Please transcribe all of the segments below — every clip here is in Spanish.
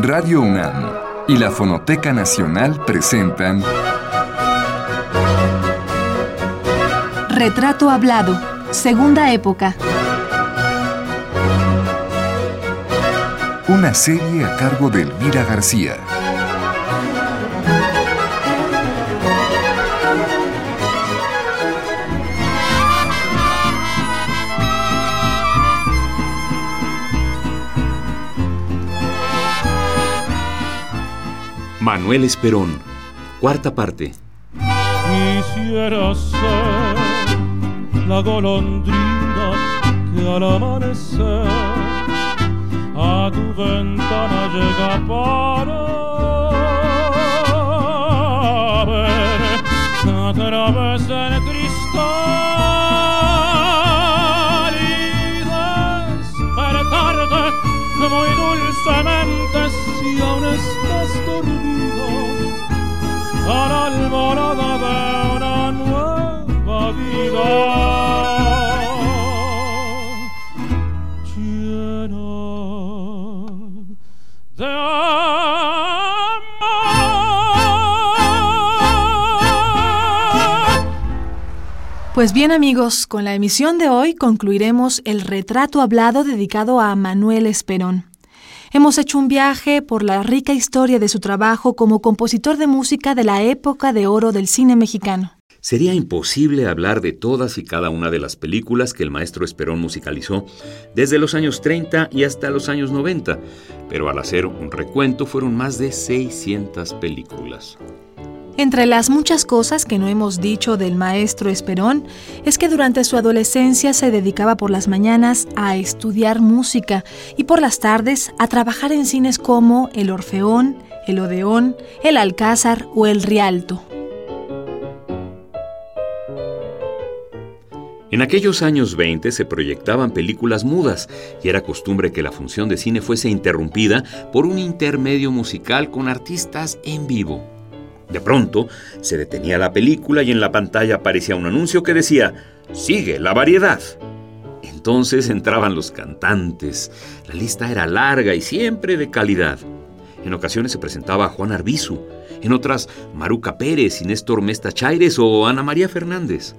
Radio UNAM y la Fonoteca Nacional presentan Retrato Hablado, Segunda Época. Una serie a cargo de Elvira García. Manuel Esperón, cuarta parte. Quisiera ser la golondrina que al amanecer a tu ventana llega para ver a través del Pues bien amigos, con la emisión de hoy concluiremos el retrato hablado dedicado a Manuel Esperón. Hemos hecho un viaje por la rica historia de su trabajo como compositor de música de la época de oro del cine mexicano. Sería imposible hablar de todas y cada una de las películas que el maestro Esperón musicalizó desde los años 30 y hasta los años 90, pero al hacer un recuento fueron más de 600 películas. Entre las muchas cosas que no hemos dicho del maestro Esperón es que durante su adolescencia se dedicaba por las mañanas a estudiar música y por las tardes a trabajar en cines como el Orfeón, el Odeón, el Alcázar o el Rialto. En aquellos años 20 se proyectaban películas mudas y era costumbre que la función de cine fuese interrumpida por un intermedio musical con artistas en vivo. De pronto se detenía la película y en la pantalla aparecía un anuncio que decía, sigue la variedad. Entonces entraban los cantantes. La lista era larga y siempre de calidad. En ocasiones se presentaba Juan Arbizu, en otras Maruca Pérez y Néstor Mesta Chaires o Ana María Fernández.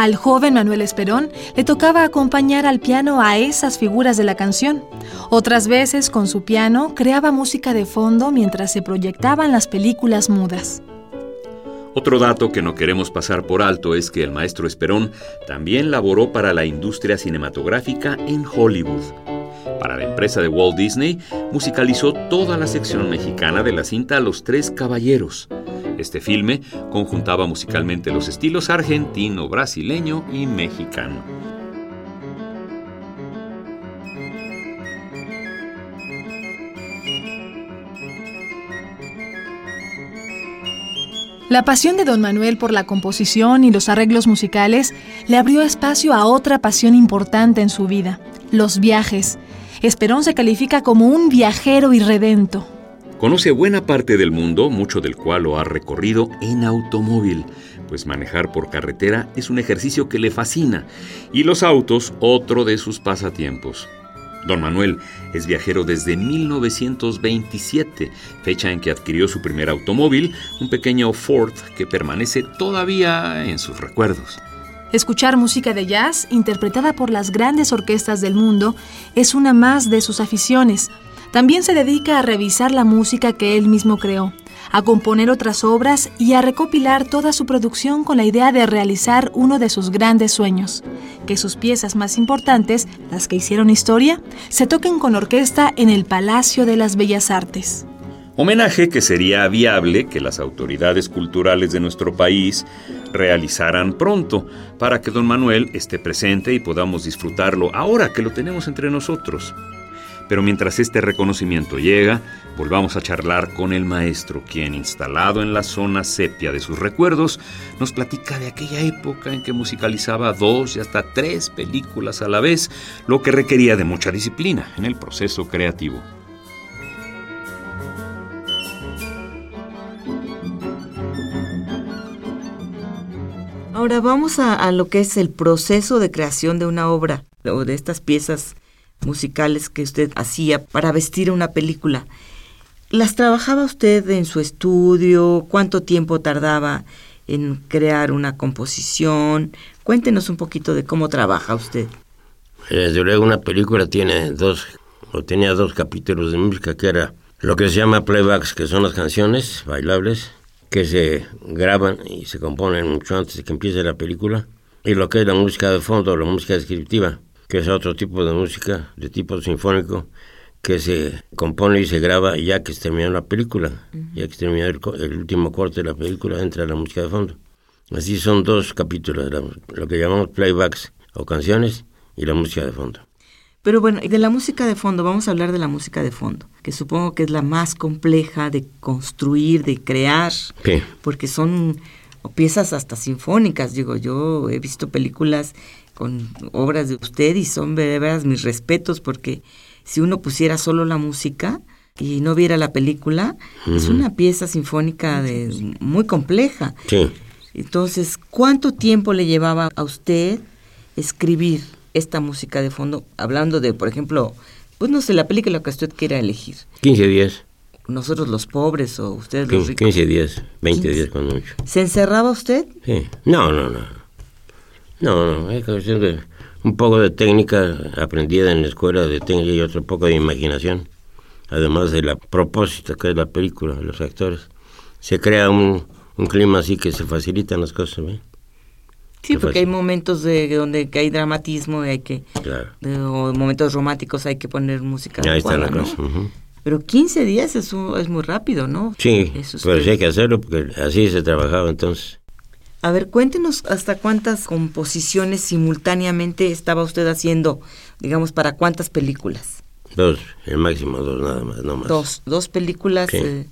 Al joven Manuel Esperón le tocaba acompañar al piano a esas figuras de la canción. Otras veces, con su piano, creaba música de fondo mientras se proyectaban las películas mudas. Otro dato que no queremos pasar por alto es que el maestro Esperón también laboró para la industria cinematográfica en Hollywood. Para la empresa de Walt Disney, musicalizó toda la sección mexicana de la cinta Los Tres Caballeros. Este filme conjuntaba musicalmente los estilos argentino, brasileño y mexicano. La pasión de don Manuel por la composición y los arreglos musicales le abrió espacio a otra pasión importante en su vida, los viajes. Esperón se califica como un viajero irredento. Conoce buena parte del mundo, mucho del cual lo ha recorrido en automóvil, pues manejar por carretera es un ejercicio que le fascina y los autos otro de sus pasatiempos. Don Manuel es viajero desde 1927, fecha en que adquirió su primer automóvil, un pequeño Ford que permanece todavía en sus recuerdos. Escuchar música de jazz interpretada por las grandes orquestas del mundo es una más de sus aficiones. También se dedica a revisar la música que él mismo creó, a componer otras obras y a recopilar toda su producción con la idea de realizar uno de sus grandes sueños, que sus piezas más importantes, las que hicieron historia, se toquen con orquesta en el Palacio de las Bellas Artes. Homenaje que sería viable que las autoridades culturales de nuestro país realizaran pronto para que don Manuel esté presente y podamos disfrutarlo ahora que lo tenemos entre nosotros. Pero mientras este reconocimiento llega, volvamos a charlar con el maestro, quien, instalado en la zona sepia de sus recuerdos, nos platica de aquella época en que musicalizaba dos y hasta tres películas a la vez, lo que requería de mucha disciplina en el proceso creativo. Ahora vamos a, a lo que es el proceso de creación de una obra o de estas piezas musicales que usted hacía para vestir una película. ¿Las trabajaba usted en su estudio? ¿Cuánto tiempo tardaba en crear una composición? Cuéntenos un poquito de cómo trabaja usted. Desde luego una película tiene dos, o tenía dos capítulos de música que era lo que se llama playbacks, que son las canciones bailables que se graban y se componen mucho antes de que empiece la película, y lo que es la música de fondo, la música descriptiva, que es otro tipo de música de tipo sinfónico que se compone y se graba ya que se termina la película, ya que se termina el, último corte de la película, entra la música de fondo. Así son dos capítulos, lo que llamamos playbacks o canciones y la música de fondo. Pero bueno, de la música de fondo, vamos a hablar de la música de fondo, que supongo que es la más compleja de construir, de crear, porque son piezas hasta sinfónicas, digo, yo he visto películas con obras de usted y son de veras mis respetos, porque si uno pusiera solo la música y no viera la película, es una pieza sinfónica de, muy compleja. Entonces, ¿cuánto tiempo le llevaba a usted escribir esta música de fondo? Hablando de, por ejemplo, pues no sé, la película que usted quiera elegir. 15 días. Nosotros los pobres o ustedes los ricos. 15 días, 20 días cuando mucho. ¿Se encerraba usted? Sí. No, no, no. No, no, es cuestión de un poco de técnica aprendida en la escuela de técnica y otro poco de imaginación, además de la propósito que es la película, los actores. Se crea un, un clima así que se facilitan las cosas. ¿ve? Sí, porque hay momentos de donde hay dramatismo y hay que... Claro. o momentos románticos hay que poner música. Ahí está la cosa. Pero 15 días es, es muy rápido, ¿no? Sí, pero sí hay que hacerlo porque así se trabajaba entonces. A ver, cuéntenos hasta cuántas composiciones simultáneamente estaba usted haciendo, digamos, para cuántas películas. Dos, el máximo dos nada más, no más. Dos, dos películas. Eh,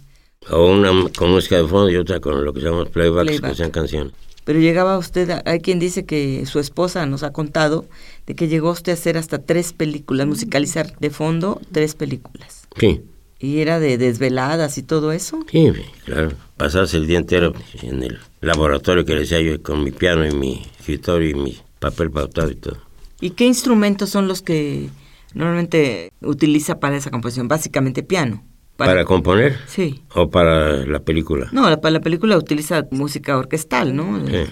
o una con música de fondo y otra con lo que llamamos playbacks, que sean canciones. Pero llegaba usted, hay quien dice que su esposa nos ha contado de que llegó usted a hacer hasta tres películas, musicalizar de fondo tres películas. Sí. ¿Y era de desveladas y todo eso? Sí, claro. Pasarse el día entero en el laboratorio que le decía yo con mi piano y mi escritorio y mi papel pautado y todo. ¿Y qué instrumentos son los que normalmente utiliza para esa composición? Básicamente piano. Para, componer? Sí. ¿O para la película? No, para la película utiliza música orquestal, ¿no? Sí.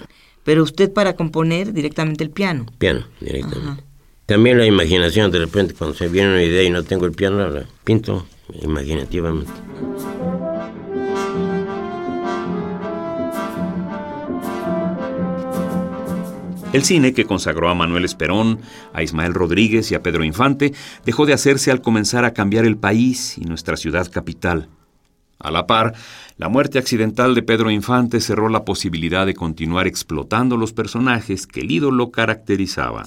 Pero usted para componer directamente el piano. Piano, directamente. También la imaginación, de repente cuando se viene una idea y no tengo el piano, la pinto imaginativamente. El cine que consagró a Manuel Esperón, a Ismael Rodríguez y a Pedro Infante dejó de hacerse al comenzar a cambiar el país y nuestra ciudad capital. A la par, la muerte accidental de Pedro Infante cerró la posibilidad de continuar explotando los personajes que el ídolo caracterizaba.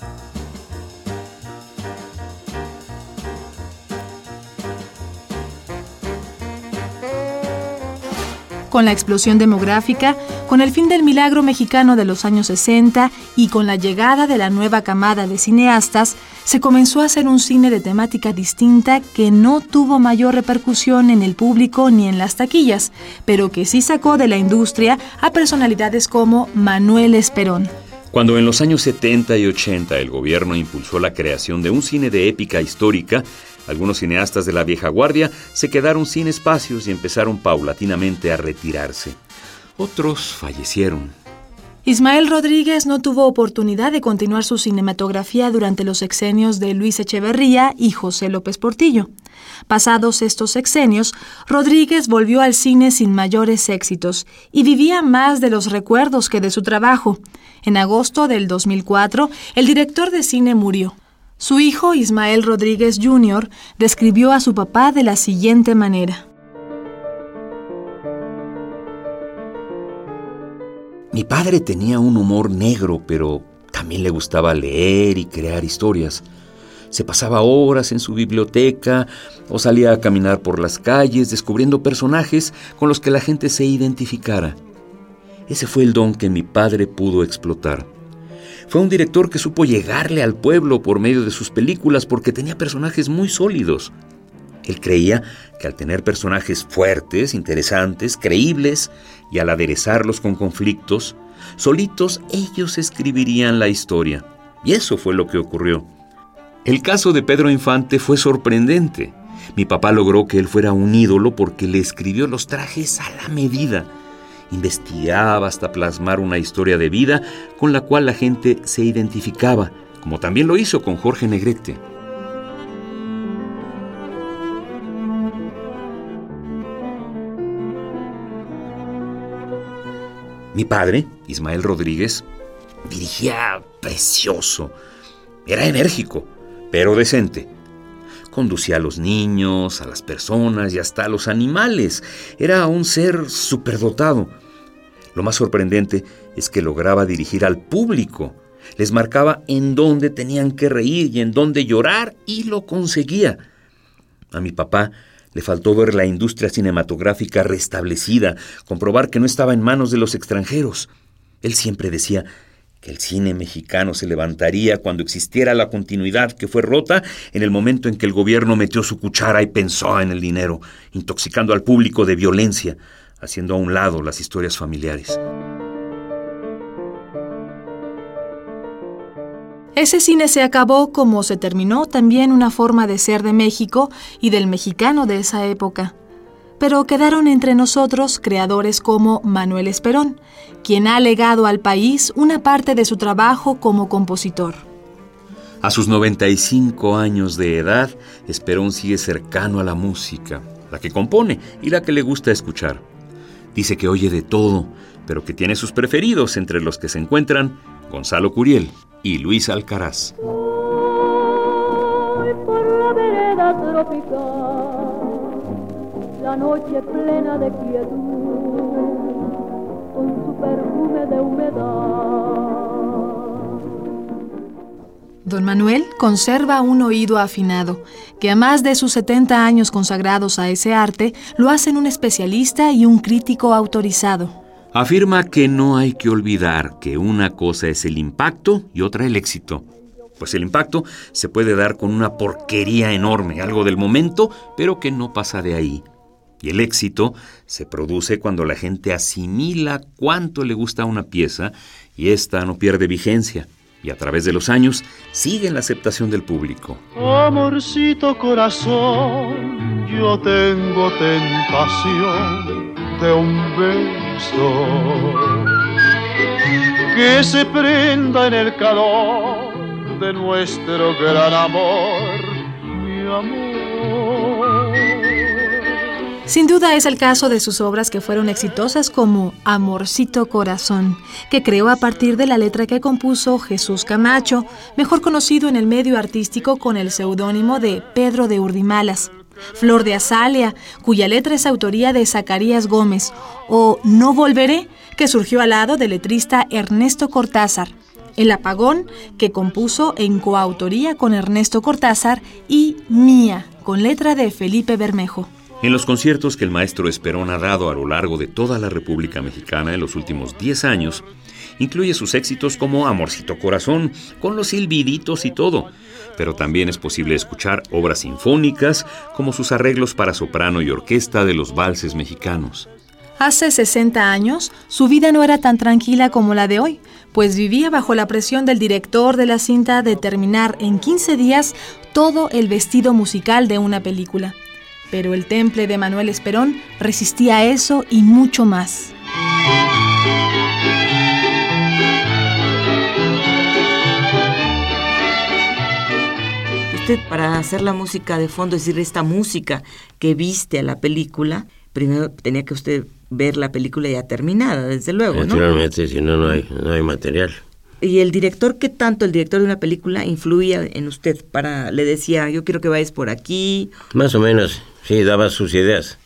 Con la explosión demográfica, con el fin del milagro mexicano de los años 60 y con la llegada de la nueva camada de cineastas, se comenzó a hacer un cine de temática distinta que no tuvo mayor repercusión en el público ni en las taquillas, pero que sí sacó de la industria a personalidades como Manuel Esperón. Cuando en los años 70 y 80 el gobierno impulsó la creación de un cine de épica histórica, algunos cineastas de la vieja guardia se quedaron sin espacios y empezaron paulatinamente a retirarse. Otros fallecieron. Ismael Rodríguez no tuvo oportunidad de continuar su cinematografía durante los sexenios de Luis Echeverría y José López Portillo. Pasados estos sexenios, Rodríguez volvió al cine sin mayores éxitos y vivía más de los recuerdos que de su trabajo. En agosto del 2004, el director de cine murió. Su hijo Ismael Rodríguez Jr. describió a su papá de la siguiente manera. Mi padre tenía un humor negro, pero también le gustaba leer y crear historias. Se pasaba horas en su biblioteca o salía a caminar por las calles descubriendo personajes con los que la gente se identificara. Ese fue el don que mi padre pudo explotar. Fue un director que supo llegarle al pueblo por medio de sus películas porque tenía personajes muy sólidos. Él creía que al tener personajes fuertes, interesantes, creíbles, y al aderezarlos con conflictos, solitos ellos escribirían la historia. Y eso fue lo que ocurrió. El caso de Pedro Infante fue sorprendente. Mi papá logró que él fuera un ídolo porque le escribió los trajes a la medida. Investigaba hasta plasmar una historia de vida con la cual la gente se identificaba, como también lo hizo con Jorge Negrete. Mi padre, Ismael Rodríguez, dirigía precioso. Era enérgico, pero decente. Conducía a los niños, a las personas y hasta a los animales. Era un ser superdotado. Lo más sorprendente es que lograba dirigir al público. Les marcaba en dónde tenían que reír y en dónde llorar y lo conseguía. A mi papá le faltó ver la industria cinematográfica restablecida, comprobar que no estaba en manos de los extranjeros. Él siempre decía que el cine mexicano se levantaría cuando existiera la continuidad que fue rota en el momento en que el gobierno metió su cuchara y pensó en el dinero, intoxicando al público de violencia, haciendo a un lado las historias familiares. Ese cine se acabó como se terminó también una forma de ser de México y del mexicano de esa época. Pero quedaron entre nosotros creadores como Manuel Esperón, quien ha legado al país una parte de su trabajo como compositor. A sus 95 años de edad, Esperón sigue cercano a la música, la que compone y la que le gusta escuchar. Dice que oye de todo, pero que tiene sus preferidos entre los que se encuentran Gonzalo Curiel, y Luis Alcaraz. la noche plena de quietud, con su perfume de humedad. Don Manuel conserva un oído afinado, que a más de sus 70 años consagrados a ese arte, lo hacen un especialista y un crítico autorizado. Afirma que no hay que olvidar que una cosa es el impacto y otra el éxito. Pues el impacto se puede dar con una porquería enorme, algo del momento, pero que no pasa de ahí. Y el éxito se produce cuando la gente asimila cuánto le gusta una pieza y ésta no pierde vigencia. Y a través de los años sigue en la aceptación del público. Amorcito corazón, yo tengo tentación de un beso que se prenda en el calor de nuestro gran amor, mi amor. Sin duda es el caso de sus obras que fueron exitosas como Amorcito Corazón, que creó a partir de la letra que compuso Jesús Camacho, mejor conocido en el medio artístico con el seudónimo de Pedro de Urdimalas. Flor de Azalia, cuya letra es autoría de Zacarías Gómez, o No Volveré, que surgió al lado del letrista Ernesto Cortázar. El Apagón, que compuso en coautoría con Ernesto Cortázar, y Mía, con letra de Felipe Bermejo. En los conciertos que el maestro Esperón ha dado a lo largo de toda la República Mexicana en los últimos 10 años, incluye sus éxitos como Amorcito Corazón, con los silbiditos y todo, pero también es posible escuchar obras sinfónicas como sus arreglos para soprano y orquesta de los valses mexicanos. Hace 60 años, su vida no era tan tranquila como la de hoy, pues vivía bajo la presión del director de la cinta de terminar en 15 días todo el vestido musical de una película. Pero el temple de Manuel Esperón resistía a eso y mucho más. para hacer la música de fondo, es decir, esta música que viste a la película, primero tenía que usted ver la película ya terminada, desde luego, Naturalmente, si no, no hay, no hay material. ¿Y el director, qué tanto el director de una película influía en usted? para Le decía, yo quiero que vayas por aquí. Más o menos, sí, daba sus ideas,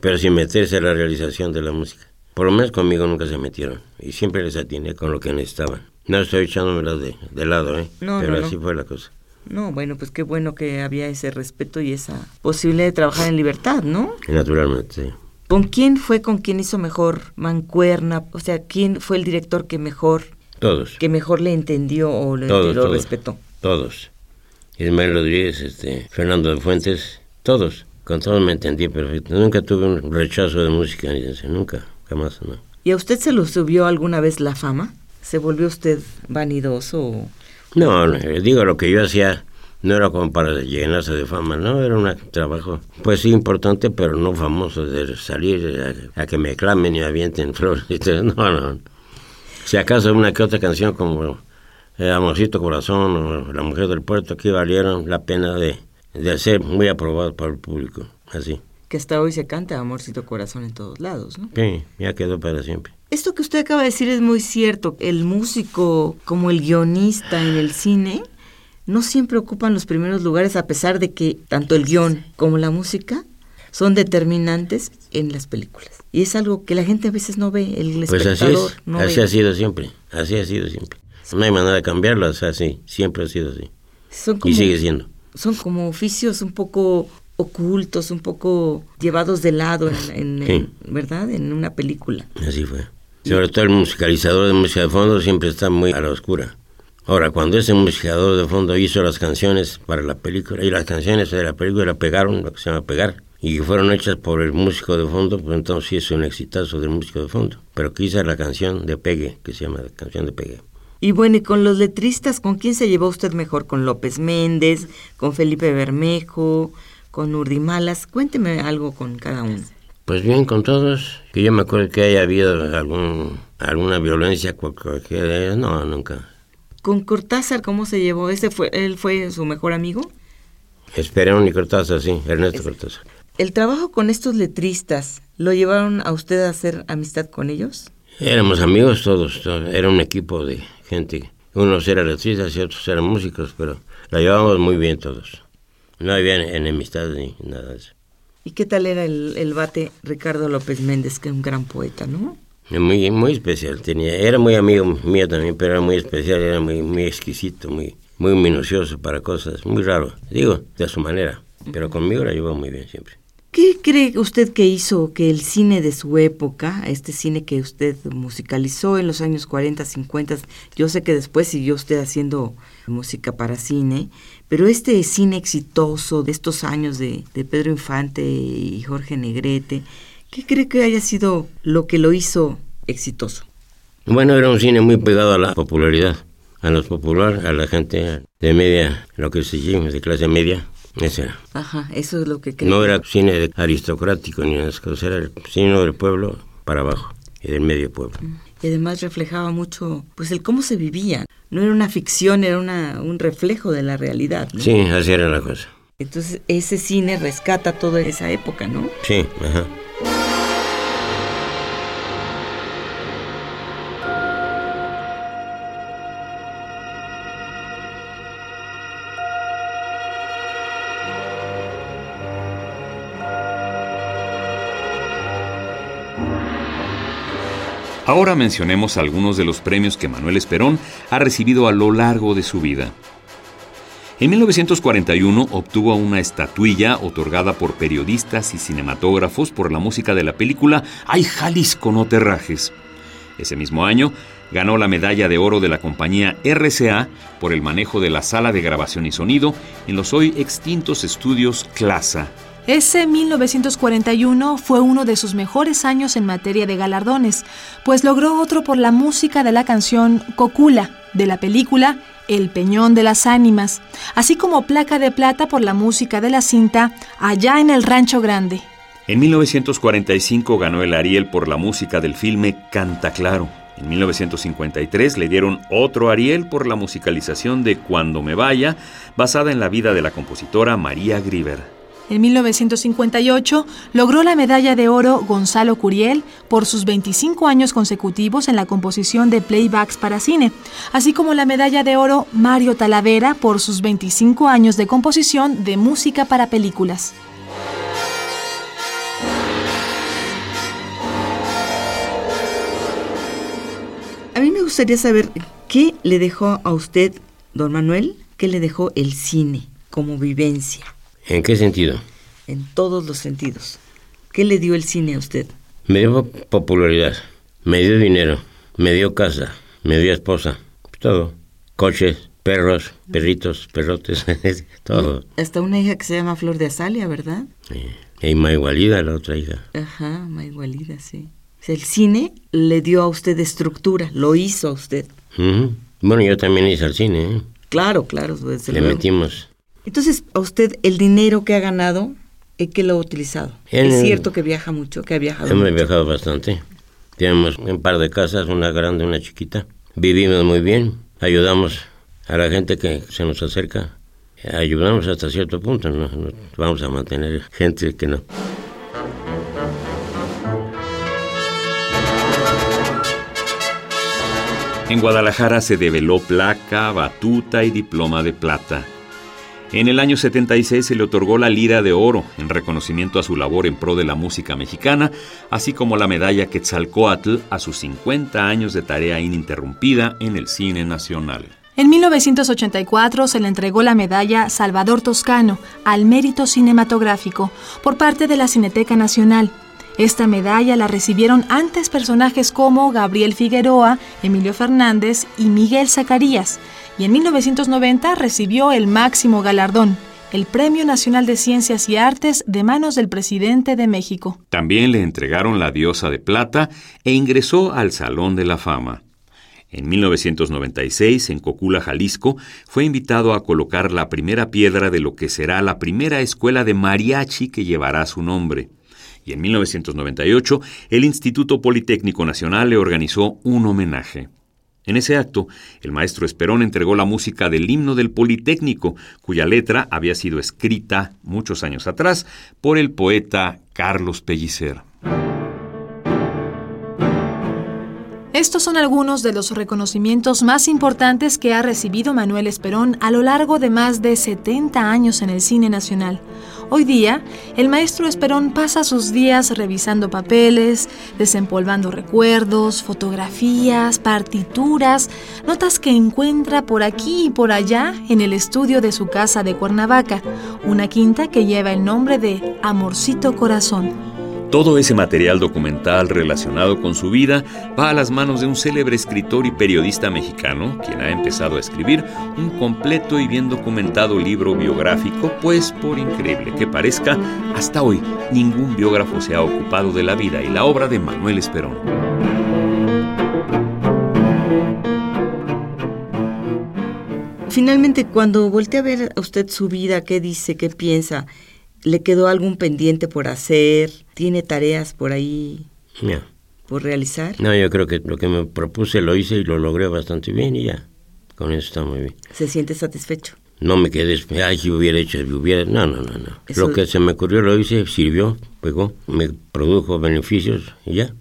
pero sin meterse a la realización de la música. Por lo menos conmigo nunca se metieron y siempre les atiné con lo que necesitaban. No estoy echándomelo de, de lado, ¿eh? pero así fue la cosa. No, bueno, pues qué bueno que había ese respeto y esa posibilidad de trabajar en libertad, ¿no? Naturalmente, sí. ¿Con quién fue con quien hizo mejor mancuerna? O sea, ¿quién fue el director que mejor... Todos. Que mejor le entendió o le, lo respetó? Todos. Ismael Rodríguez, este, Fernando de Fuentes, todos. Con todos me entendí perfecto. Nunca tuve un rechazo de música, nunca, jamás, no. ¿Y a usted se lo subió alguna vez la fama? ¿Se volvió usted vanidoso? No, digo, lo que yo hacía No era como para llenarse de fama, no, era un trabajo, pues sí, importante, pero no famoso de salir a, que me clamen y avienten flores. No, no. Si acaso una que otra canción como eh, Amorcito Corazón o La Mujer del Puerto, aquí valieron la pena de, de ser muy aprobados por el público, así. Que hasta hoy se canta Amorcito Corazón en todos lados, ¿no? Sí, ya quedó para siempre. Esto que usted acaba de decir es muy cierto. El músico, como el guionista en el cine, no siempre ocupan los primeros lugares a pesar de que tanto el guion como la música son determinantes en las películas. Y es algo que la gente a veces no ve, el pues así es, así ha sido siempre, así ha sido siempre. No hay manera de cambiarlo, o sea, sí, siempre ha sido así. y sigue siendo. Son como oficios un poco ocultos, un poco llevados de lado, en, ¿verdad? En una película. Así fue. Sobre todo el musicalizador de música de fondo siempre está muy a la oscura. Ahora, cuando ese musicador de fondo hizo las canciones para la película, y las canciones de la película pegaron, lo que se llama pegar, y fueron hechas por el músico de fondo, pues entonces sí es un exitazo del músico de fondo. Pero quizá la canción de Pegue, que se llama la canción de Pegue. Y bueno, y con los letristas, ¿con quién se llevó usted mejor? ¿Con López Méndez? ¿Con Felipe Bermejo? ¿Con Urdimalas? Cuénteme algo con cada uno. Pues bien, con todos. Que yo me acuerdo que haya habido algún, alguna violencia, cualquier, no, nunca. ¿Con Cortázar cómo se llevó? ¿Ese fue, ¿Él fue su mejor amigo? Esperón y Cortázar, sí, Ernesto Cortázar. ¿El trabajo con estos letristas lo llevaron a usted a hacer amistad con ellos? Éramos amigos todos, era un equipo de gente. Unos eran letristas y otros eran músicos, pero la llevábamos muy bien todos. No había enemistad ni nada de eso. ¿Y qué tal era el, el bate Ricardo López Méndez, que es un gran poeta, no? Muy, muy especial, tenía, era muy amigo mío también, pero era muy especial, era muy, muy exquisito, muy, muy minucioso para cosas, muy raro, digo, de su manera, pero conmigo la llevó muy bien siempre. ¿Qué cree usted que hizo que el cine de su época, este cine que usted musicalizó en los años 40, 50, yo sé que después siguió usted haciendo música para cine, pero este cine exitoso de estos años de, de Pedro Infante y Jorge Negrete, ¿Qué cree que haya sido lo que lo hizo exitoso? Bueno, era un cine muy pegado a la popularidad, a los popular, a la gente de media, lo que se llama de clase media, eso era. Ajá, eso es lo que creo. No era cine aristocrático ni las cosas, era el cine del pueblo para abajo y del medio pueblo. Mm. Y además reflejaba mucho, pues, el cómo se vivía. No era una ficción, era una, un reflejo de la realidad. Sí, así era la cosa. Entonces, ese cine rescata toda esa época, ¿no? Sí, ajá. Ahora mencionemos algunos de los premios que Manuel Esperón ha recibido a lo largo de su vida. En 1941 obtuvo una estatuilla otorgada por periodistas y cinematógrafos por la música de la película Ay Jalisco no te rajes. Ese mismo año ganó la medalla de oro de la compañía RCA por el manejo de la sala de grabación y sonido en los hoy extintos estudios Clasa. Ese 1941 fue uno de sus mejores años en materia de galardones, pues logró otro por la música de la canción Cocula, de la película El Peñón de las Ánimas, así como placa de plata por la música de la cinta Allá en el Rancho Grande. En 1945 ganó el Ariel por la música del filme Canta Claro. En 1953 le dieron otro Ariel por la musicalización de Cuando me vaya, basada en la vida de la compositora María Grieber. En 1958 logró la medalla de oro Gonzalo Curiel por sus 25 años consecutivos en la composición de playbacks para cine, así como la medalla de oro Mario Talavera por sus 25 años de composición de música para películas. A mí me gustaría saber qué le dejó a usted, don Manuel, qué le dejó el cine como vivencia. ¿En qué sentido? En todos los sentidos. ¿Qué le dio el cine a usted? Me dio popularidad, me dio dinero, me dio casa, me dio esposa, todo. Coches, perros, perritos, perrotes, todo. Hasta una hija que se llama Flor de Azalia, ¿verdad? Sí. Y Maigualida, la otra hija. Ajá, Maigualida, sí. el cine le dio a usted estructura, lo hizo a usted. Bueno, yo también hice el cine, ¿eh? Claro, claro. le metimos Entonces, a usted el dinero que ha ganado, ¿en qué lo ha utilizado? es cierto que viaja mucho, que ha viajado Hemos viajado bastante. Tenemos un par de casas, una grande, una chiquita. Vivimos muy bien, ayudamos a la gente que se nos acerca. Ayudamos hasta cierto punto, no vamos a mantener gente que no. En Guadalajara se develó placa, batuta y diploma de plata. En el año 76 se le otorgó la Lira de Oro en reconocimiento a su labor en pro de la música mexicana, así como la medalla Quetzalcoatl a sus 50 años de tarea ininterrumpida en el cine nacional. En 1984 se le entregó la medalla Salvador Toscano al mérito cinematográfico por parte de la Cineteca Nacional esta medalla la recibieron antes personajes como Gabriel Figueroa, Emilio Fernández y Miguel Zacarías, y en 1990 recibió el máximo galardón, el Premio Nacional de Ciencias y Artes de manos del presidente de México. También le entregaron la Diosa de Plata e ingresó al Salón de la Fama. En 1996, en Cocula, Jalisco, fue invitado a colocar la primera piedra de lo que será la primera escuela de mariachi que llevará su nombre y en 1998 el Instituto Politécnico Nacional le organizó un homenaje. En ese acto, el maestro Esperón entregó la música del himno del Politécnico, cuya letra había sido escrita muchos años atrás por el poeta Carlos Pellicer. Estos son algunos de los reconocimientos más importantes que ha recibido Manuel Esperón a lo largo de más de 70 años en el cine nacional. Hoy día, el maestro Esperón pasa sus días revisando papeles, desempolvando recuerdos, fotografías, partituras, notas que encuentra por aquí y por allá en el estudio de su casa de Cuernavaca, una quinta que lleva el nombre de Amorcito Corazón. Todo ese material documental relacionado con su vida va a las manos de un célebre escritor y periodista mexicano, quien ha empezado a escribir un completo y bien documentado libro biográfico, pues por increíble que parezca, hasta hoy ningún biógrafo se ha ocupado de la vida y la obra de Manuel Esperón. Finalmente, cuando voltea a ver a usted su vida, ¿qué dice, qué piensa? ¿Le quedó algún pendiente por hacer? ¿Tiene tareas por ahí por realizar? No, yo creo que lo que me propuse lo hice y lo logré bastante bien y ya. Con eso está muy bien. ¿Se siente satisfecho? No me quedé, ay, si hubiera hecho, si hubiera... No, no, no, no. Lo que se me ocurrió lo hice, sirvió, pegó, me produjo beneficios y ya.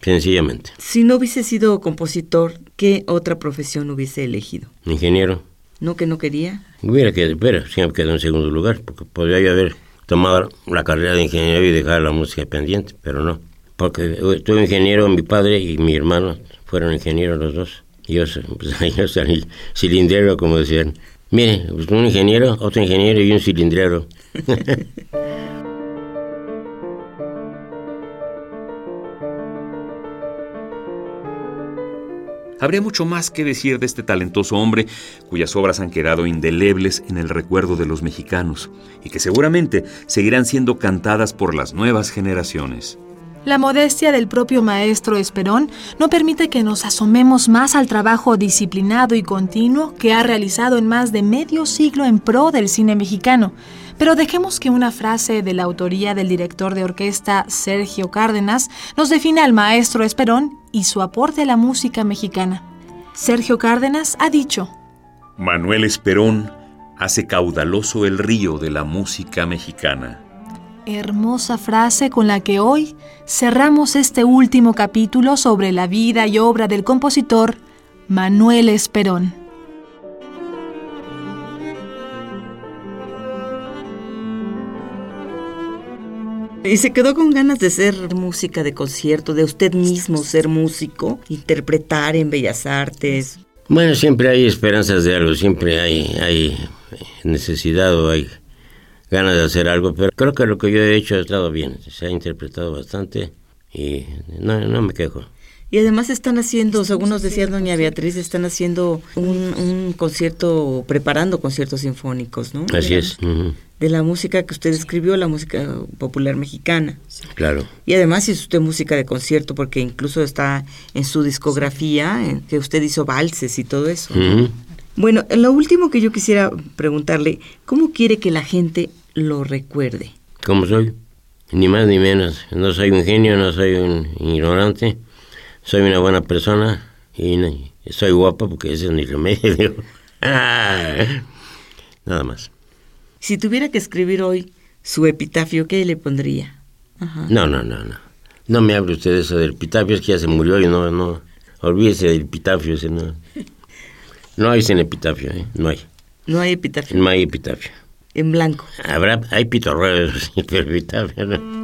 Sencillamente. Si no hubiese sido compositor, ¿qué otra profesión hubiese elegido? Ingeniero. ¿No que no quería? Hubiera quedado, pero siempre quedó en segundo lugar, porque podría haber tomar la carrera de ingeniero y dejar la música pendiente, pero no. Porque tuve ingeniero, mi padre y mi hermano fueron ingenieros los dos. Y yo, pues, yo salí cilindrero, como decían. Mire, pues, un ingeniero, otro ingeniero y un cilindrero. Habría mucho más que decir de este talentoso hombre cuyas obras han quedado indelebles en el recuerdo de los mexicanos y que seguramente seguirán siendo cantadas por las nuevas generaciones. La modestia del propio maestro Esperón no permite que nos asomemos más al trabajo disciplinado y continuo que ha realizado en más de medio siglo en pro del cine mexicano. Pero dejemos que una frase de la autoría del director de orquesta Sergio Cárdenas nos define al maestro Esperón y su aporte a la música mexicana. Sergio Cárdenas ha dicho, Manuel Esperón hace caudaloso el río de la música mexicana. Hermosa frase con la que hoy cerramos este último capítulo sobre la vida y obra del compositor Manuel Esperón. ¿Y se quedó con ganas de ser música de concierto, de usted mismo ser músico, interpretar en Bellas Artes? Bueno, siempre hay esperanzas de algo, siempre hay, hay necesidad o hay ganas de hacer algo, pero creo que lo que yo he hecho ha estado bien, se ha interpretado bastante y no, no me quejo. Y además están haciendo, según nos decía doña Beatriz, están haciendo un, concierto, preparando conciertos sinfónicos, ¿no? Así es. De la música que usted escribió, la música popular mexicana. Claro. Y además es usted música de concierto, porque incluso está en su discografía, en que usted hizo valses y todo eso. Bueno, lo último que yo quisiera preguntarle, ¿cómo quiere que la gente lo recuerde? ¿Cómo soy? Ni más ni menos. No soy un genio, no soy un ignorante. Soy una buena persona y soy guapa porque ese es mi remedio. Nada más. Si tuviera que escribir hoy su epitafio, ¿qué le pondría? No, no, no, no. No me hable usted de eso del epitafio, es que ya se murió y no, no. Olvídese del epitafio, ese no. No hay sin epitafio, ¿eh? No hay. No hay epitafio. No hay epitafio. En blanco. Habrá, hay pitorreos, pero epitafio no.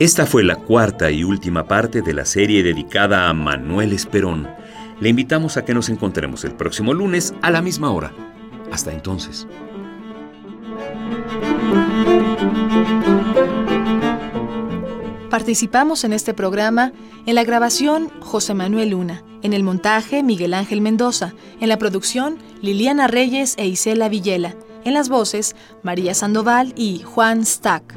Esta fue la cuarta y última parte de la serie dedicada a Manuel Esperón. Le invitamos a que nos encontremos el próximo lunes a la misma hora. Hasta entonces. Participamos en este programa en la grabación José Manuel Luna, en el montaje Miguel Ángel Mendoza, en la producción Liliana Reyes e Isela Villela, en las voces María Sandoval y Juan Stack.